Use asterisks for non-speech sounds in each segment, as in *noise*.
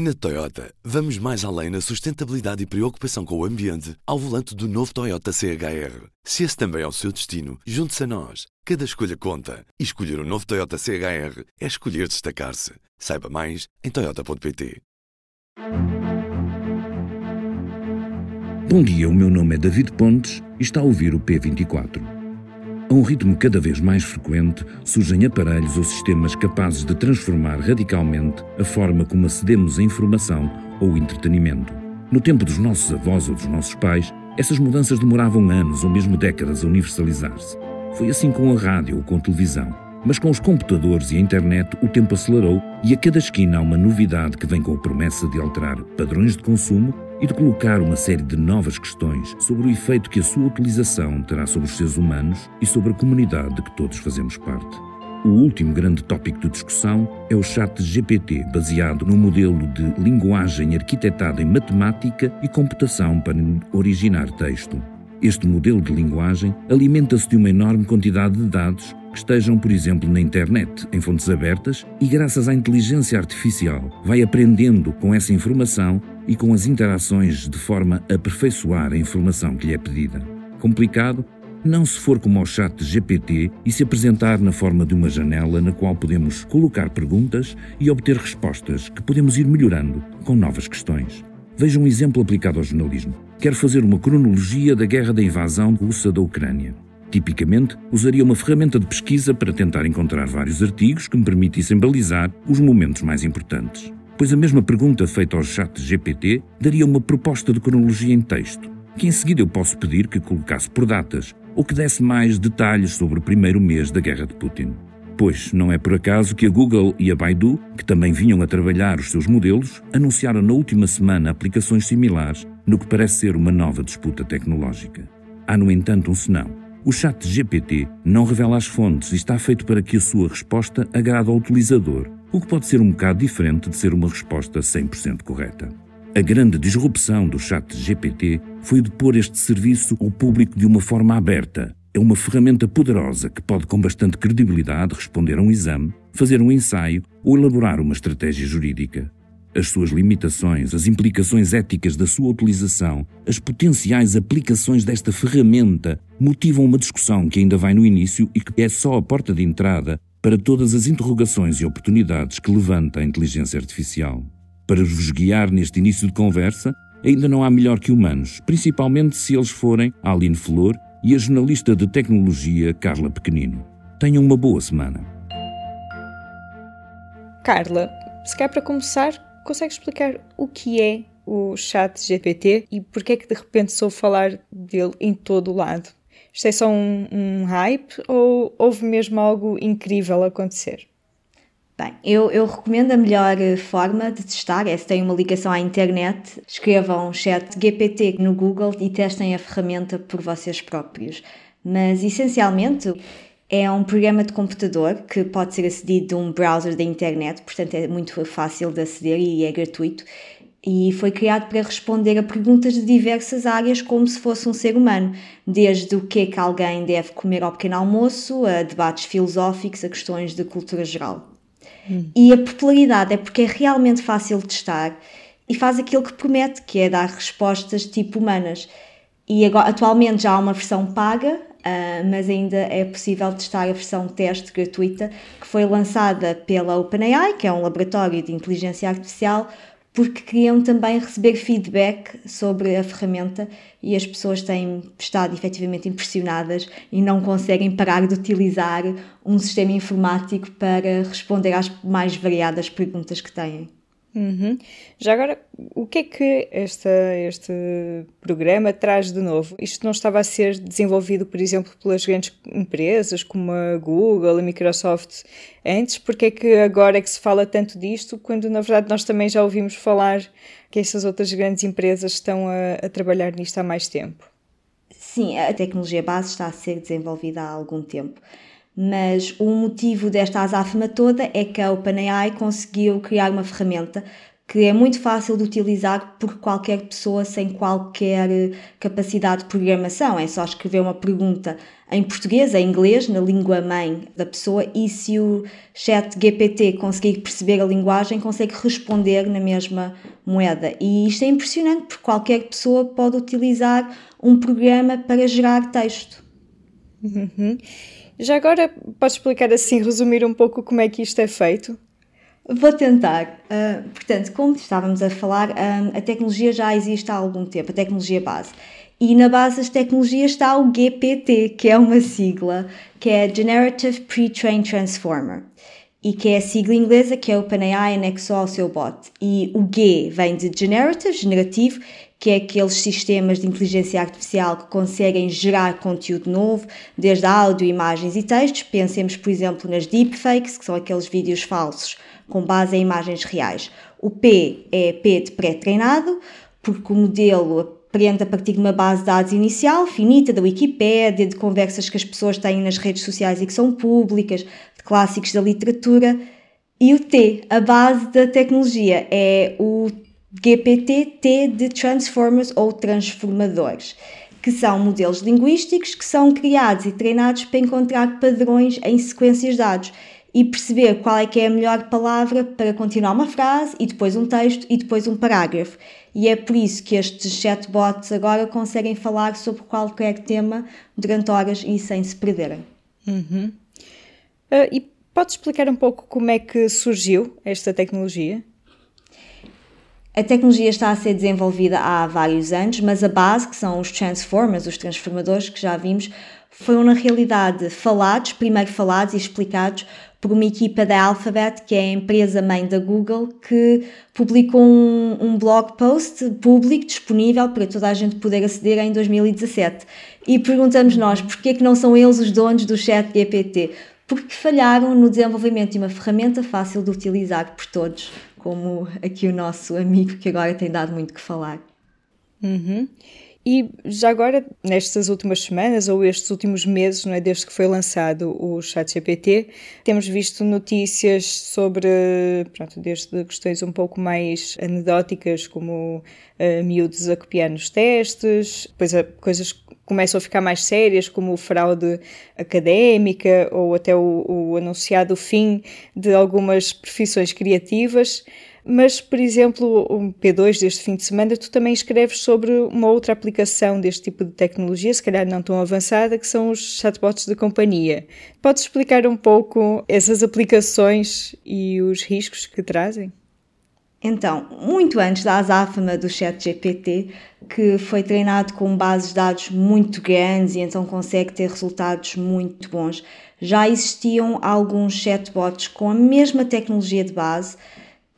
Na Toyota, vamos mais além na sustentabilidade e preocupação com o ambiente ao volante do novo Toyota CHR. Se esse também é o seu destino, junte-se a nós. Cada escolha conta. E escolher o um novo Toyota CHR é escolher destacar-se. Saiba mais em Toyota.pt. Bom dia, o meu nome é David Pontes e está a ouvir o P24. A um ritmo cada vez mais frequente, surgem aparelhos ou sistemas capazes de transformar radicalmente a forma como acedemos à informação ou entretenimento. No tempo dos nossos avós ou dos nossos pais, essas mudanças demoravam anos ou mesmo décadas a universalizar-se. Foi assim com a rádio ou com a televisão. Mas com os computadores e a internet, o tempo acelerou e a cada esquina há uma novidade que vem com a promessa de alterar padrões de consumo e de colocar uma série de novas questões sobre o efeito que a sua utilização terá sobre os seres humanos e sobre a comunidade de que todos fazemos parte. O último grande tópico de discussão é o chat GPT, baseado num modelo de linguagem arquitetada em matemática e computação para originar texto. Este modelo de linguagem alimenta-se de uma enorme quantidade de dados que estejam, por exemplo, na internet, em fontes abertas, e graças à inteligência artificial vai aprendendo com essa informação e com as interações de forma a aperfeiçoar a informação que lhe é pedida. Complicado? Não se for como ao chat GPT e se apresentar na forma de uma janela na qual podemos colocar perguntas e obter respostas que podemos ir melhorando com novas questões. Veja um exemplo aplicado ao jornalismo. Quero fazer uma cronologia da guerra da invasão russa da Ucrânia. Tipicamente, usaria uma ferramenta de pesquisa para tentar encontrar vários artigos que me permitissem balizar os momentos mais importantes. Pois a mesma pergunta feita ao chat GPT daria uma proposta de cronologia em texto, que em seguida eu posso pedir que colocasse por datas ou que desse mais detalhes sobre o primeiro mês da guerra de Putin. Pois não é por acaso que a Google e a Baidu, que também vinham a trabalhar os seus modelos, anunciaram na última semana aplicações similares no que parece ser uma nova disputa tecnológica. Há, no entanto, um senão. O chat GPT não revela as fontes e está feito para que a sua resposta agrade ao utilizador, o que pode ser um bocado diferente de ser uma resposta 100% correta. A grande disrupção do chat GPT foi de pôr este serviço ao público de uma forma aberta. É uma ferramenta poderosa que pode, com bastante credibilidade, responder a um exame, fazer um ensaio ou elaborar uma estratégia jurídica as suas limitações, as implicações éticas da sua utilização, as potenciais aplicações desta ferramenta motivam uma discussão que ainda vai no início e que é só a porta de entrada para todas as interrogações e oportunidades que levanta a inteligência artificial. Para vos guiar neste início de conversa, ainda não há melhor que humanos, principalmente se eles forem a Aline Flor e a jornalista de tecnologia Carla Pequenino. Tenham uma boa semana. Carla, se quer para começar, consegue explicar o que é o chat GPT e porque é que de repente soube falar dele em todo o lado? Isto é só um, um hype ou houve mesmo algo incrível acontecer? Bem, eu, eu, recomendo a melhor forma de testar é se tem uma ligação à internet, escrevam chat GPT no Google e testem a ferramenta por vocês próprios. Mas essencialmente é um programa de computador que pode ser acedido de um browser da internet, portanto é muito fácil de aceder e é gratuito. E foi criado para responder a perguntas de diversas áreas, como se fosse um ser humano, desde o que é que alguém deve comer ao pequeno almoço, a debates filosóficos, a questões de cultura geral. Hum. E a popularidade é porque é realmente fácil de testar e faz aquilo que promete, que é dar respostas tipo humanas. E agora, atualmente já há uma versão paga, Uh, mas ainda é possível testar a versão teste gratuita que foi lançada pela OpenAI, que é um laboratório de inteligência artificial, porque queriam também receber feedback sobre a ferramenta e as pessoas têm estado efetivamente impressionadas e não conseguem parar de utilizar um sistema informático para responder às mais variadas perguntas que têm. Uhum. Já agora, o que é que esta, este programa traz de novo? Isto não estava a ser desenvolvido, por exemplo, pelas grandes empresas como a Google, a Microsoft antes? Porque é que agora é que se fala tanto disto, quando na verdade nós também já ouvimos falar que essas outras grandes empresas estão a, a trabalhar nisto há mais tempo? Sim, a tecnologia base está a ser desenvolvida há algum tempo mas o motivo desta azáfama toda é que a OpenAI conseguiu criar uma ferramenta que é muito fácil de utilizar por qualquer pessoa sem qualquer eh, capacidade de programação. É só escrever uma pergunta em português, em inglês, na língua mãe da pessoa, e se o chat GPT conseguir perceber a linguagem, consegue responder na mesma moeda. E isto é impressionante, porque qualquer pessoa pode utilizar um programa para gerar texto. Uhum. Já agora, podes explicar assim, resumir um pouco como é que isto é feito? Vou tentar. Uh, portanto, como estávamos a falar, uh, a tecnologia já existe há algum tempo, a tecnologia base. E na base das tecnologias está o GPT, que é uma sigla, que é Generative Pre-trained Transformer, e que é a sigla inglesa que é OpenAI anexou ao seu bot. E o G vem de Generative, generativo, que é aqueles sistemas de inteligência artificial que conseguem gerar conteúdo novo, desde áudio, imagens e textos. Pensemos, por exemplo, nas deepfakes, que são aqueles vídeos falsos com base em imagens reais. O P é P de pré-treinado, porque o modelo aprende a partir de uma base de dados inicial, finita, da Wikipédia, de conversas que as pessoas têm nas redes sociais e que são públicas, de clássicos da literatura. E o T, a base da tecnologia, é o GPT-T de Transformers ou Transformadores, que são modelos linguísticos que são criados e treinados para encontrar padrões em sequências de dados e perceber qual é que é a melhor palavra para continuar uma frase e depois um texto e depois um parágrafo. E é por isso que estes chatbots agora conseguem falar sobre qualquer tema durante horas e sem se perderem. Uhum. Uh, e pode explicar um pouco como é que surgiu esta tecnologia? A tecnologia está a ser desenvolvida há vários anos, mas a base, que são os transformers, os transformadores que já vimos, foram na realidade falados, primeiro falados e explicados por uma equipa da Alphabet, que é a empresa mãe da Google, que publicou um, um, blog post público disponível para toda a gente poder aceder em 2017. E perguntamos nós, porquê que não são eles os donos do chat GPT? Porque falharam no desenvolvimento de uma ferramenta fácil de utilizar por todos, como aqui o nosso amigo que agora tem dado muito que falar. Uhum. E já agora, nestas últimas semanas ou estes últimos meses, não é, desde que foi lançado o ChatGPT, temos visto notícias sobre, pronto, desde questões um pouco mais anedóticas, como uh, miúdos a copiar nos testes, depois a, coisas começam a ficar mais sérias, como fraude académica ou até o, o anunciado fim de algumas profissões criativas. Mas, por exemplo, o P2 deste fim de semana, tu também escreves sobre uma outra aplicação deste tipo de tecnologia, se calhar não tão avançada, que são os chatbots de companhia. Podes explicar um pouco essas aplicações e os riscos que trazem? Então, muito antes da azáfama do ChatGPT, que foi treinado com bases de dados muito grandes e então consegue ter resultados muito bons, já existiam alguns chatbots com a mesma tecnologia de base,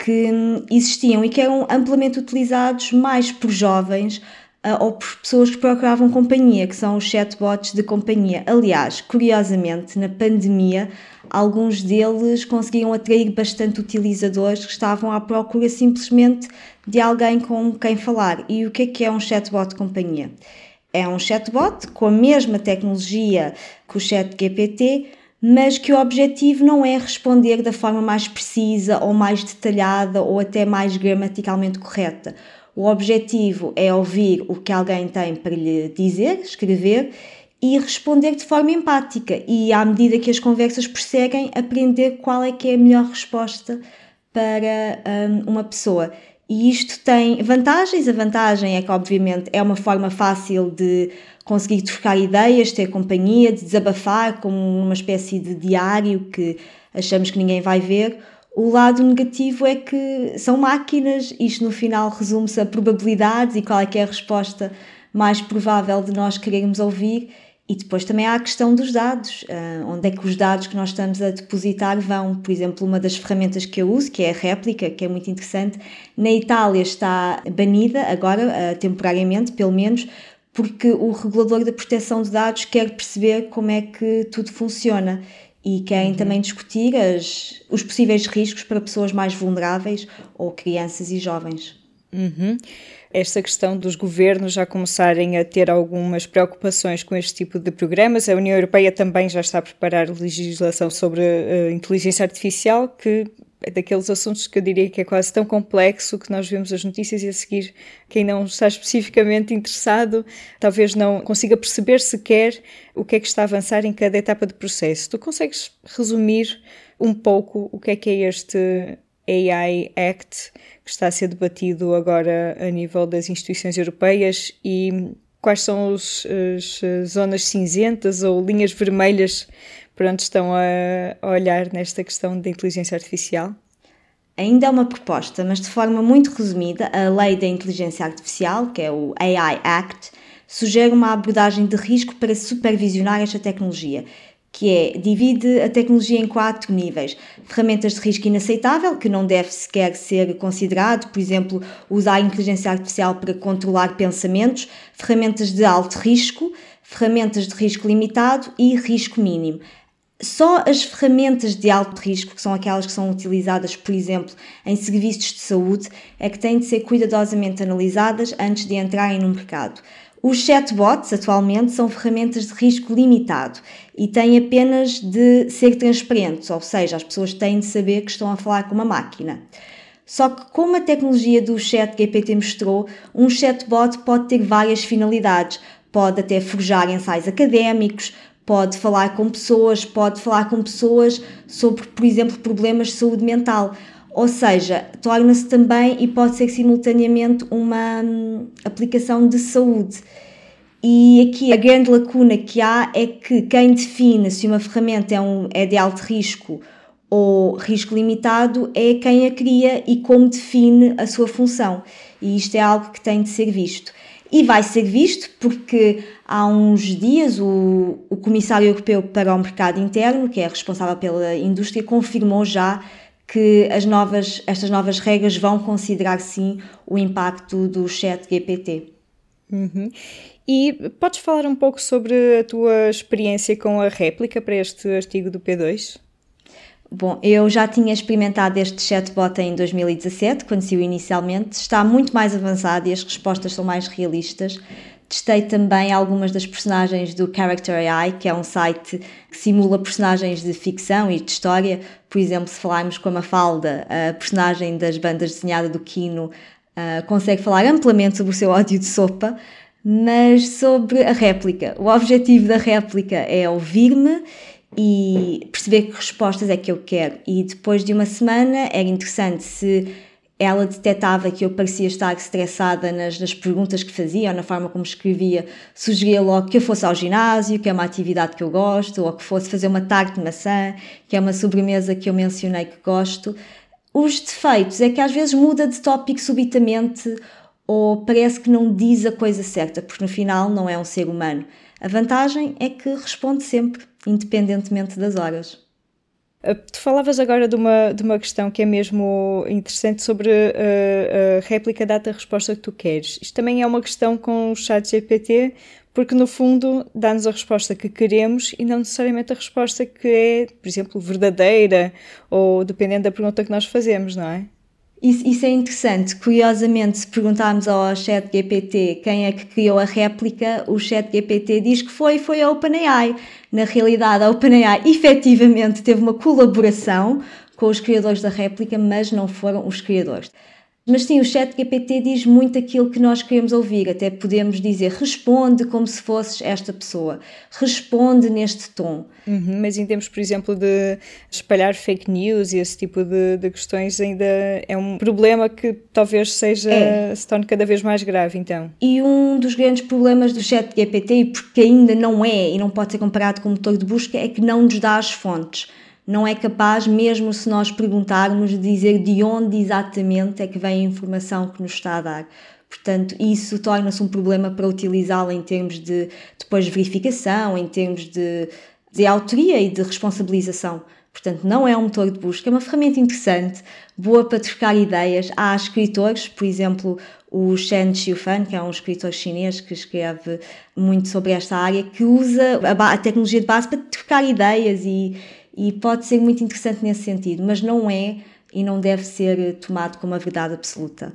que existiam e que eram amplamente utilizados mais por jovens uh, ou por pessoas que procuravam companhia, que são os chatbots de companhia. Aliás, curiosamente, na pandemia, alguns deles conseguiam atrair bastante utilizadores que estavam à procura simplesmente de alguém com quem falar. E o que é que é um chatbot de companhia? É um chatbot com a mesma tecnologia que o chat GPT, mas que o objetivo não é responder da forma mais precisa ou mais detalhada ou até mais gramaticalmente correta. O objetivo é ouvir o que alguém tem para lhe dizer, escrever e responder de forma empática e à medida que as conversas prosseguem aprender qual é que é a melhor resposta para um, uma pessoa. E isto tem vantagens. A vantagem é que, obviamente, é uma forma fácil de conseguir trocar ideias, ter companhia, de desabafar como uma espécie de diário que achamos que ninguém vai ver. O lado negativo é que são máquinas, isto no final resume-se a probabilidades e qual é que é a resposta mais provável de nós querermos ouvir. E depois também há a questão dos dados, uh, onde é que os dados que nós estamos a depositar vão. Por exemplo, uma das ferramentas que eu uso, que é a réplica, que é muito interessante, na Itália está banida agora, uh, temporariamente, pelo menos, porque o regulador da proteção de dados quer perceber como é que tudo funciona e querem uhum. também discutir as, os possíveis riscos para pessoas mais vulneráveis ou crianças e jovens. Uhum esta questão dos governos já começarem a ter algumas preocupações com este tipo de programas. A União Europeia também já está a preparar legislação sobre uh, inteligência artificial que é daqueles assuntos que eu diria que é quase tão complexo que nós vemos as notícias e a seguir quem não está especificamente interessado talvez não consiga perceber sequer o que é que está a avançar em cada etapa do processo. Tu consegues resumir um pouco o que é que é este AI Act que está a ser debatido agora a nível das instituições europeias e quais são os, as zonas cinzentas ou linhas vermelhas para onde estão a, olhar nesta questão da inteligência artificial? Ainda é uma proposta, mas de forma muito resumida, a Lei da Inteligência Artificial, que é o AI Act, sugere uma abordagem de risco para supervisionar esta tecnologia, que é divide a tecnologia em quatro níveis: ferramentas de risco inaceitável, que não deve sequer ser considerado, por exemplo, usar a inteligência artificial para controlar pensamentos, ferramentas de alto risco, ferramentas de risco limitado e risco mínimo. Só as ferramentas de alto risco, que são aquelas que são utilizadas, por exemplo, em serviços de saúde, é que têm de ser cuidadosamente analisadas antes de entrarem no mercado. Os chatbots, atualmente, são ferramentas de risco limitado e têm apenas de ser transparentes, ou seja, as pessoas têm de saber que estão a falar com uma máquina. Só que, como a tecnologia do chat GPT mostrou, um chatbot pode ter várias finalidades. Pode até forjar ensaios académicos, pode falar com pessoas, pode falar com pessoas sobre, por exemplo, problemas de saúde mental. Ou seja, torna-se também e pode ser simultaneamente uma hum, aplicação de saúde. E aqui a grande lacuna que há é que quem define se uma ferramenta é, um, é de alto risco ou risco limitado é quem a cria e como define a sua função. E isto é algo que tem de ser visto e vai ser visto porque há uns dias o, o Comissário Europeu para o Mercado Interno, que é responsável pela indústria, confirmou já que as novas, estas novas regras vão considerar sim o impacto do chat GPT. Uhum. E podes falar um pouco sobre a tua experiência com a réplica para este artigo do P2? Bom, eu já tinha experimentado este chatbot em 2017, quando saiu inicialmente. Está muito mais avançado e as respostas são mais realistas. Testei também algumas das personagens do Character AI, que é um site que simula personagens de ficção e de história. Por exemplo, se falarmos com a Mafalda, a personagem das bandas desenhada do Kino, uh, consegue falar amplamente sobre o seu ódio de sopa, mas sobre a réplica. O objetivo da réplica é ouvir-me e perceber que respostas é que eu quero. E depois de uma semana era interessante se ela detectava que eu parecia estar estressada nas, nas perguntas que fazia ou na forma como escrevia, sugeria logo que eu fosse ao ginásio, que é uma atividade que eu gosto, ou que fosse fazer uma tarte de maçã, que é uma sobremesa que eu mencionei que gosto. Os defeitos é que às vezes muda de tópico subitamente ou parece que não diz a coisa certa, porque no final não é um ser humano. A vantagem é que responde sempre, independentemente das horas. Uh, tu falavas agora de uma, de uma questão que é mesmo interessante sobre a, uh, a réplica data-resposta que tu queres. Isto também é uma questão com o chat GPT, porque no fundo dá-nos a resposta que queremos e não necessariamente a resposta que é, por exemplo, verdadeira ou dependendo da pergunta que nós fazemos, não é? Isso, isso, é interessante. Curiosamente, se perguntarmos ao chat GPT quem é que criou a réplica, o chat GPT diz que foi, foi a OpenAI. Na realidade, a OpenAI *laughs* efetivamente teve uma colaboração com os criadores da réplica, mas não foram os criadores. Mas sim, o chat GPT diz muito aquilo que nós queremos ouvir. Até podemos dizer, responde como se fosses esta pessoa. Responde neste tom. Uhum, mas em termos, por exemplo, de espalhar fake news e esse tipo de, de questões ainda é um problema que talvez seja, é. se torne cada vez mais grave, então. E um dos grandes problemas do chat GPT, porque ainda não é e não pode ser comparado com o motor de busca, é que não nos dá as fontes não é capaz, mesmo se nós perguntarmos, de dizer de onde exatamente é que vem a informação que nos está a dar. Portanto, isso torna-se um problema para utilizá-la em termos de depois verificação, em termos de, de autoria e de responsabilização. Portanto, não é um motor de busca, é uma ferramenta interessante, boa para trocar ideias. Há escritores, por exemplo, o Shen Xiufan, que é um escritor chinês que escreve muito sobre esta área, que usa a, a tecnologia de base para trocar ideias e, e pode ser muito interessante nesse sentido, mas não é e não deve ser tomado como a verdade absoluta.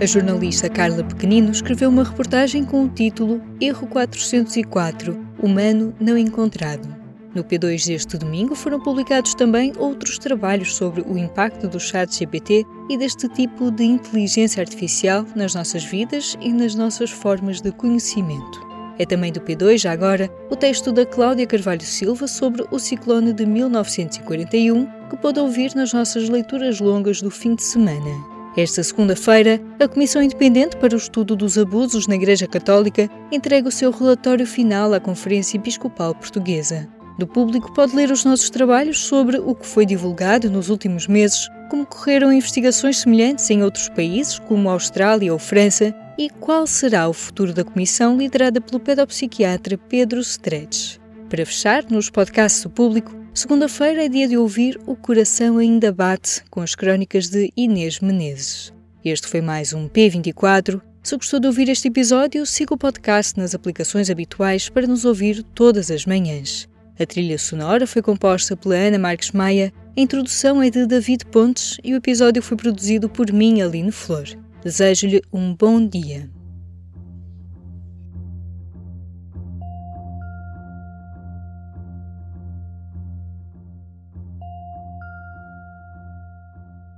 A jornalista Carla Pequenino escreveu uma reportagem com o título Erro 404 Humano não encontrado. No P2 deste domingo foram publicados também outros trabalhos sobre o impacto do chat GPT e deste tipo de inteligência artificial nas nossas vidas e nas nossas formas de conhecimento. É também do P2, já agora, o texto da Cláudia Carvalho Silva sobre o ciclone de 1941, que pode ouvir nas nossas leituras longas do fim de semana. Esta segunda-feira, a Comissão Independente para o Estudo dos Abusos na Igreja Católica entrega o seu relatório final à Conferência Episcopal Portuguesa. Do público pode ler os nossos trabalhos sobre o que foi divulgado nos últimos meses, como correram investigações semelhantes em outros países, como Austrália ou França, e qual será o futuro da comissão liderada pelo pedopsiquiatra Pedro Stretch. Para fechar, nos podcasts do público, Segunda-feira é dia de ouvir O Coração Ainda Bate, com as crónicas de Inês Menezes. Este foi mais um P24. Se gostou de ouvir este episódio, siga o podcast nas aplicações habituais para nos ouvir todas as manhãs. A trilha sonora foi composta pela Ana Marques Maia, a introdução é de David Pontes e o episódio foi produzido por mim, Aline Flor. Desejo-lhe um bom dia.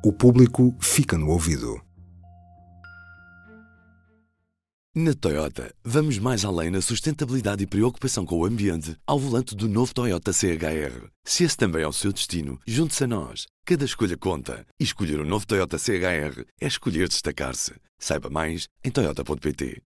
O público fica no ouvido. Na Toyota, vamos mais além na sustentabilidade e preocupação com o ambiente ao volante do novo Toyota CHR. Se esse também é o seu destino, junte-se a nós. Cada escolha conta. E escolher o um novo Toyota CHR é escolher destacar-se. Saiba mais em Toyota.pt.